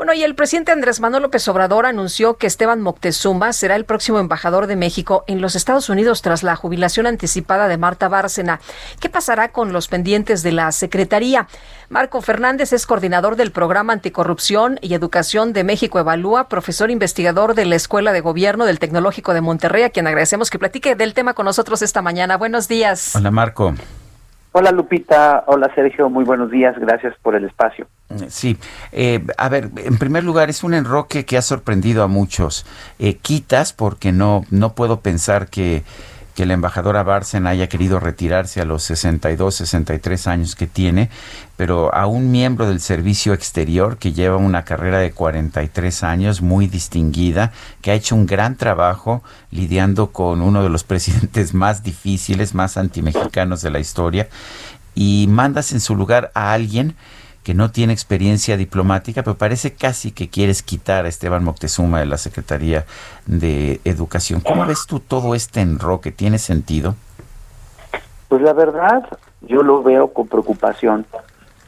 Bueno, y el presidente Andrés Manuel López Obrador anunció que Esteban Moctezuma será el próximo embajador de México en los Estados Unidos tras la jubilación anticipada de Marta Bárcena. ¿Qué pasará con los pendientes de la Secretaría? Marco Fernández es coordinador del Programa Anticorrupción y Educación de México Evalúa, profesor investigador de la Escuela de Gobierno del Tecnológico de Monterrey, a quien agradecemos que platique del tema con nosotros esta mañana. Buenos días. Hola, Marco. Hola Lupita, hola Sergio, muy buenos días, gracias por el espacio. Sí, eh, a ver, en primer lugar es un enroque que ha sorprendido a muchos. Eh, quitas porque no, no puedo pensar que que la embajadora haya querido retirarse a los 62, 63 años que tiene, pero a un miembro del servicio exterior que lleva una carrera de 43 años muy distinguida, que ha hecho un gran trabajo lidiando con uno de los presidentes más difíciles, más antimexicanos de la historia, y mandas en su lugar a alguien no tiene experiencia diplomática, pero parece casi que quieres quitar a Esteban Moctezuma de la Secretaría de Educación. ¿Cómo ves tú todo este enroque? ¿Tiene sentido? Pues la verdad, yo lo veo con preocupación.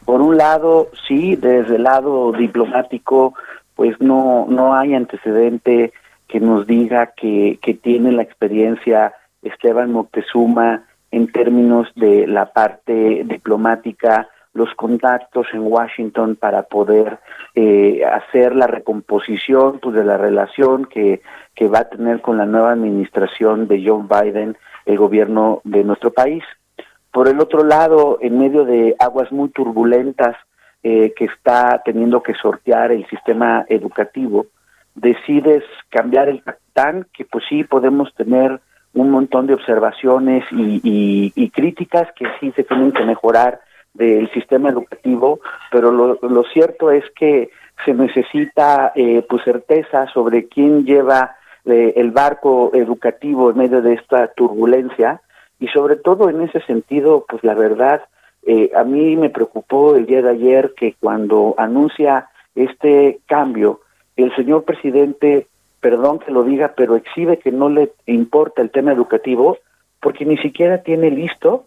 Por un lado, sí, desde el lado diplomático, pues no, no hay antecedente que nos diga que, que tiene la experiencia Esteban Moctezuma en términos de la parte diplomática los contactos en Washington para poder eh, hacer la recomposición pues, de la relación que, que va a tener con la nueva administración de John Biden el gobierno de nuestro país. Por el otro lado, en medio de aguas muy turbulentas eh, que está teniendo que sortear el sistema educativo, decides cambiar el capitán, que pues sí podemos tener un montón de observaciones y, y, y críticas que sí se tienen que mejorar del sistema educativo, pero lo, lo cierto es que se necesita eh, pues certeza sobre quién lleva eh, el barco educativo en medio de esta turbulencia. Y sobre todo en ese sentido pues la verdad eh, a mí me preocupó el día de ayer que cuando anuncia este cambio el señor presidente perdón que lo diga pero exhibe que no le importa el tema educativo porque ni siquiera tiene listo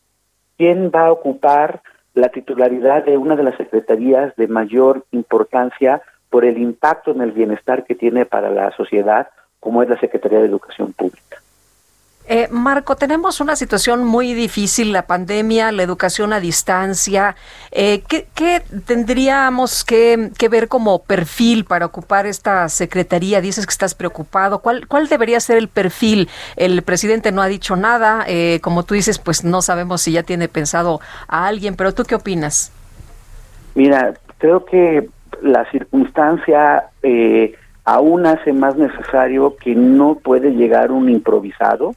quién va a ocupar la titularidad de una de las secretarías de mayor importancia por el impacto en el bienestar que tiene para la sociedad, como es la Secretaría de Educación Pública. Eh, Marco, tenemos una situación muy difícil, la pandemia, la educación a distancia. Eh, ¿qué, tendríamos que, ver como perfil para ocupar esta secretaría? Dices que estás preocupado. ¿Cuál, cuál debería ser el perfil? El presidente no ha dicho nada. Eh, como tú dices, pues no sabemos si ya tiene pensado a alguien, pero ¿tú qué opinas? Mira, creo que la circunstancia aún hace más necesario que no puede llegar un improvisado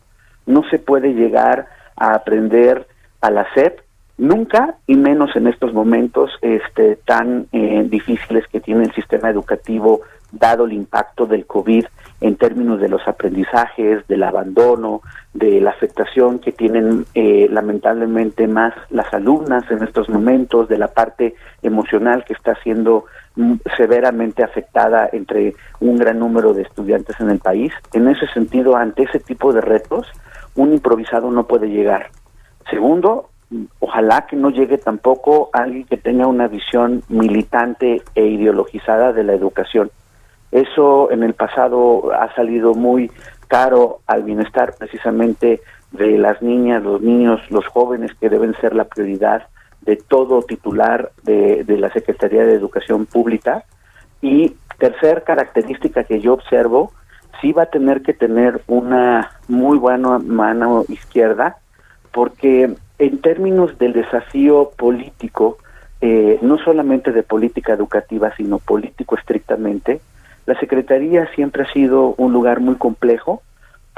no se puede llegar a aprender a la SEP nunca y menos en estos momentos este tan eh, difíciles que tiene el sistema educativo dado el impacto del COVID en términos de los aprendizajes, del abandono, de la afectación que tienen eh, lamentablemente más las alumnas en estos momentos, de la parte emocional que está siendo mm, severamente afectada entre un gran número de estudiantes en el país. En ese sentido, ante ese tipo de retos, un improvisado no puede llegar. Segundo, ojalá que no llegue tampoco alguien que tenga una visión militante e ideologizada de la educación. Eso en el pasado ha salido muy caro al bienestar precisamente de las niñas, los niños, los jóvenes que deben ser la prioridad de todo titular de, de la Secretaría de Educación Pública. Y tercer característica que yo observo sí va a tener que tener una muy buena mano izquierda, porque en términos del desafío político, eh, no solamente de política educativa, sino político estrictamente, la Secretaría siempre ha sido un lugar muy complejo,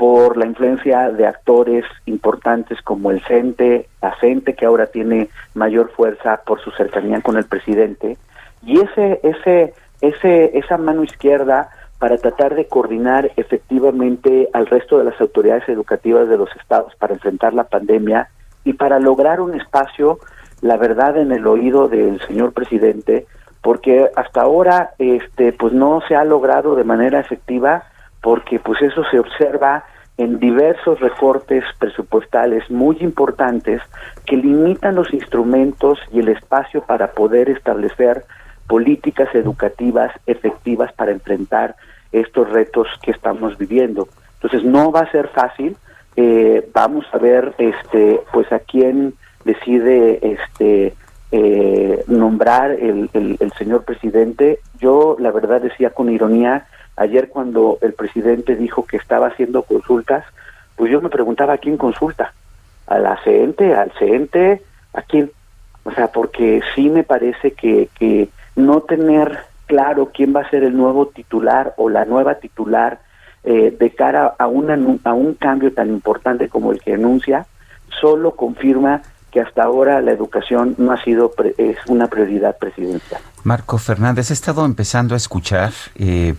por la influencia de actores importantes como el CENTE, la CENTE que ahora tiene mayor fuerza por su cercanía con el presidente, y ese, ese, ese, esa mano izquierda para tratar de coordinar efectivamente al resto de las autoridades educativas de los estados para enfrentar la pandemia y para lograr un espacio, la verdad, en el oído del señor presidente, porque hasta ahora este pues no se ha logrado de manera efectiva porque pues eso se observa en diversos recortes presupuestales muy importantes que limitan los instrumentos y el espacio para poder establecer políticas educativas efectivas para enfrentar estos retos que estamos viviendo. Entonces no va a ser fácil. Eh, vamos a ver, este, pues a quién decide, este, eh, nombrar el, el señor presidente. Yo, la verdad, decía con ironía Ayer cuando el presidente dijo que estaba haciendo consultas, pues yo me preguntaba a quién consulta, a la CENTE, al CENTE, a quién. O sea, porque sí me parece que, que no tener claro quién va a ser el nuevo titular o la nueva titular eh, de cara a, una, a un cambio tan importante como el que anuncia, solo confirma que hasta ahora la educación no ha sido es una prioridad presidencial. Marco Fernández, he estado empezando a escuchar eh,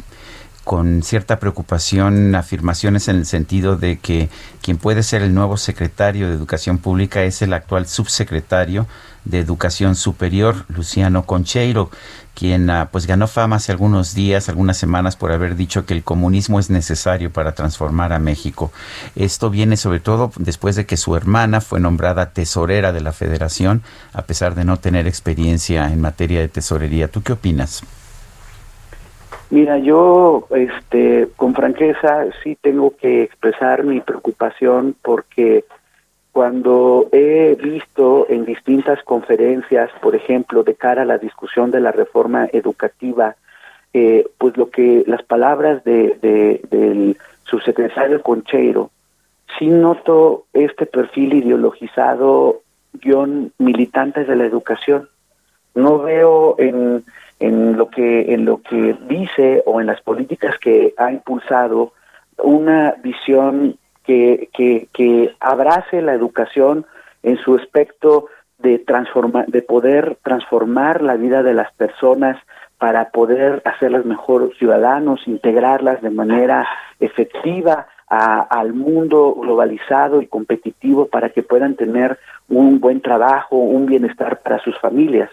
con cierta preocupación afirmaciones en el sentido de que quien puede ser el nuevo secretario de Educación Pública es el actual subsecretario de Educación Superior, Luciano Concheiro, quien ah, pues ganó fama hace algunos días, algunas semanas por haber dicho que el comunismo es necesario para transformar a México. Esto viene sobre todo después de que su hermana fue nombrada tesorera de la Federación, a pesar de no tener experiencia en materia de tesorería. ¿Tú qué opinas? Mira, yo, este, con franqueza, sí tengo que expresar mi preocupación porque cuando he visto en distintas conferencias, por ejemplo, de cara a la discusión de la reforma educativa, eh, pues lo que las palabras de, de, del subsecretario Concheiro, sí noto este perfil ideologizado, guion militantes de la educación. No veo en en lo que en lo que dice o en las políticas que ha impulsado una visión que, que, que abrace la educación en su aspecto de transformar de poder transformar la vida de las personas para poder hacerlas mejor ciudadanos, integrarlas de manera efectiva a, al mundo globalizado y competitivo para que puedan tener un buen trabajo, un bienestar para sus familias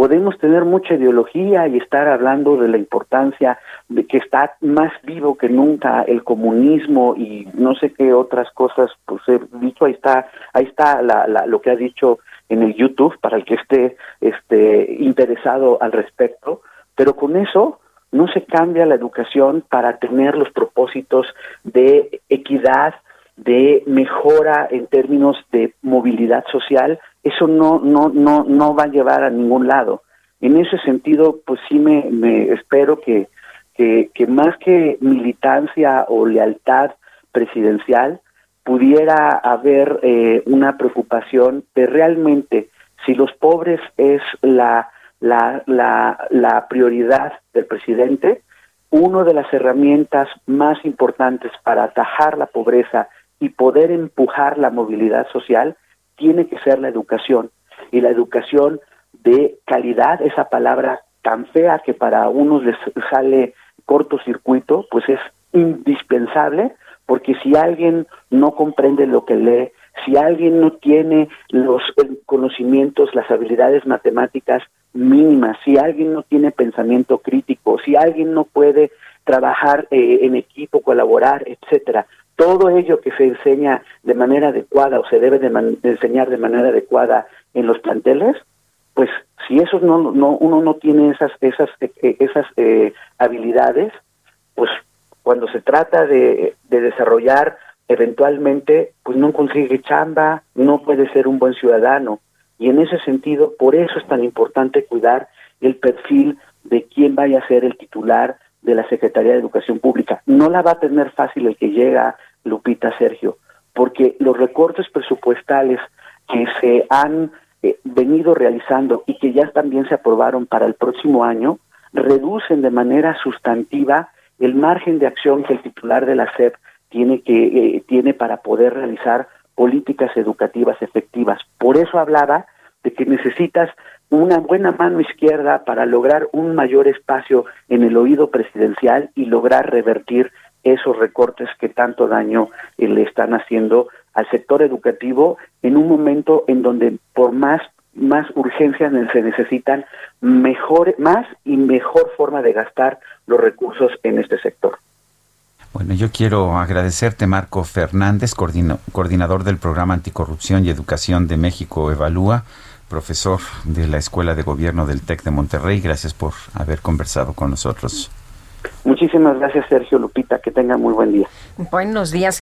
podemos tener mucha ideología y estar hablando de la importancia de que está más vivo que nunca el comunismo y no sé qué otras cosas, pues he dicho, ahí está, ahí está la, la, lo que ha dicho en el YouTube para el que esté este, interesado al respecto, pero con eso no se cambia la educación para tener los propósitos de equidad, de mejora en términos de movilidad social, eso no, no, no, no va a llevar a ningún lado. En ese sentido, pues sí me, me espero que, que, que más que militancia o lealtad presidencial, pudiera haber eh, una preocupación de realmente si los pobres es la, la, la, la prioridad del presidente, una de las herramientas más importantes para atajar la pobreza y poder empujar la movilidad social tiene que ser la educación. Y la educación de calidad, esa palabra tan fea que para unos les sale cortocircuito, pues es indispensable, porque si alguien no comprende lo que lee, si alguien no tiene los conocimientos, las habilidades matemáticas mínimas, si alguien no tiene pensamiento crítico, si alguien no puede trabajar eh, en equipo, colaborar, etcétera, todo ello que se enseña de manera adecuada o se debe de, enseñar de manera adecuada en los planteles, pues si eso no, no uno no tiene esas esas eh, eh, esas eh, habilidades, pues cuando se trata de, de desarrollar eventualmente, pues no consigue chamba, no puede ser un buen ciudadano. Y en ese sentido, por eso es tan importante cuidar el perfil de quién vaya a ser el titular de la Secretaría de Educación Pública. No la va a tener fácil el que llega Lupita Sergio, porque los recortes presupuestales que se han eh, venido realizando y que ya también se aprobaron para el próximo año, reducen de manera sustantiva el margen de acción que el titular de la SEP tiene que eh, tiene para poder realizar políticas educativas efectivas. Por eso hablaba de que necesitas una buena mano izquierda para lograr un mayor espacio en el oído presidencial y lograr revertir esos recortes que tanto daño eh, le están haciendo al sector educativo en un momento en donde por más más urgencias se necesitan mejor más y mejor forma de gastar los recursos en este sector. Bueno, yo quiero agradecerte, Marco Fernández, coordinador del programa Anticorrupción y Educación de México Evalúa, profesor de la Escuela de Gobierno del TEC de Monterrey. Gracias por haber conversado con nosotros. Muchísimas gracias, Sergio Lupita. Que tenga muy buen día. Buenos días.